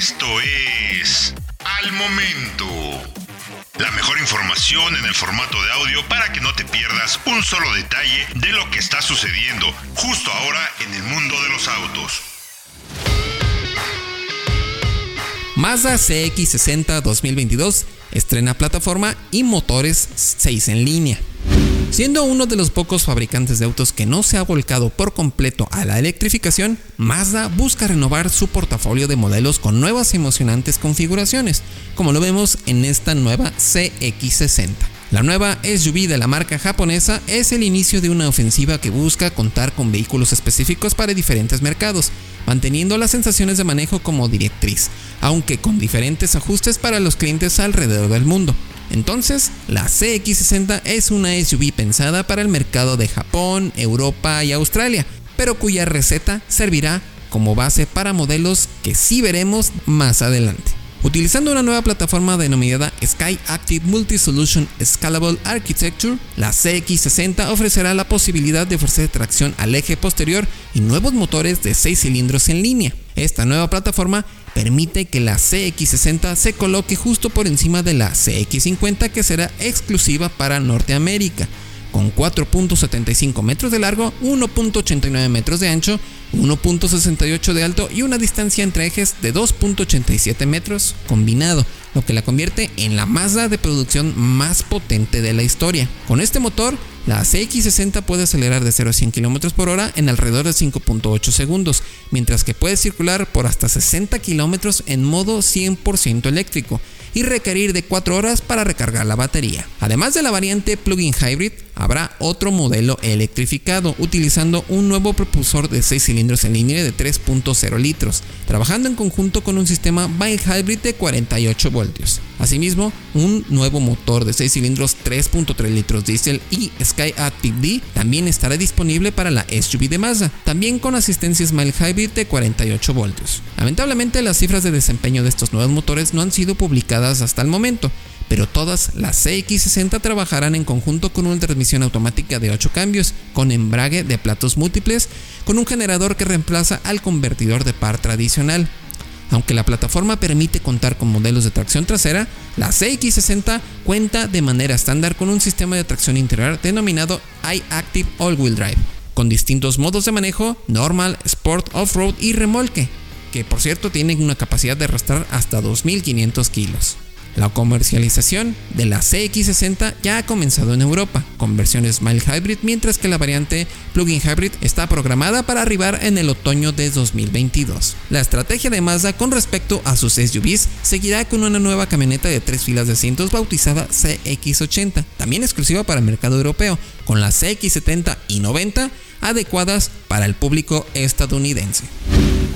Esto es Al Momento. La mejor información en el formato de audio para que no te pierdas un solo detalle de lo que está sucediendo justo ahora en el mundo de los autos. Mazda CX60 2022 estrena plataforma y motores 6 en línea. Siendo uno de los pocos fabricantes de autos que no se ha volcado por completo a la electrificación, Mazda busca renovar su portafolio de modelos con nuevas emocionantes configuraciones, como lo vemos en esta nueva CX60. La nueva SUV de la marca japonesa es el inicio de una ofensiva que busca contar con vehículos específicos para diferentes mercados, manteniendo las sensaciones de manejo como directriz, aunque con diferentes ajustes para los clientes alrededor del mundo. Entonces, la CX60 es una SUV pensada para el mercado de Japón, Europa y Australia, pero cuya receta servirá como base para modelos que sí veremos más adelante. Utilizando una nueva plataforma denominada Sky Active Multi-Solution Scalable Architecture, la CX60 ofrecerá la posibilidad de ofrecer tracción al eje posterior y nuevos motores de 6 cilindros en línea. Esta nueva plataforma permite que la CX60 se coloque justo por encima de la CX50 que será exclusiva para Norteamérica, con 4.75 metros de largo, 1.89 metros de ancho, 1.68 de alto y una distancia entre ejes de 2.87 metros combinado, lo que la convierte en la Mazda de producción más potente de la historia. Con este motor, la CX60 puede acelerar de 0 a 100 km por hora en alrededor de 5.8 segundos, mientras que puede circular por hasta 60 km en modo 100% eléctrico y requerir de 4 horas para recargar la batería. Además de la variante plug-in hybrid, habrá otro modelo electrificado utilizando un nuevo propulsor de 6 cilindros en línea de 3.0 litros, trabajando en conjunto con un sistema mild hybrid de 48 voltios. Asimismo, un nuevo motor de 6 cilindros 3.3 litros diésel y Sky Active D también estará disponible para la SUV de Mazda, también con asistencia Smile Hybrid de 48 voltios. Lamentablemente las cifras de desempeño de estos nuevos motores no han sido publicadas hasta el momento, pero todas las CX60 trabajarán en conjunto con una transmisión automática de 8 cambios, con embrague de platos múltiples, con un generador que reemplaza al convertidor de par tradicional. Aunque la plataforma permite contar con modelos de tracción trasera, la CX60 cuenta de manera estándar con un sistema de tracción interior denominado iActive All-Wheel Drive, con distintos modos de manejo, normal, sport, off-road y remolque, que por cierto tienen una capacidad de arrastrar hasta 2.500 kilos. La comercialización de la CX60 ya ha comenzado en Europa, con versiones mild hybrid, mientras que la variante plug-in hybrid está programada para arribar en el otoño de 2022. La estrategia de Mazda con respecto a sus SUVs seguirá con una nueva camioneta de tres filas de asientos bautizada CX80, también exclusiva para el mercado europeo, con las CX70 y 90 adecuadas para el público estadounidense.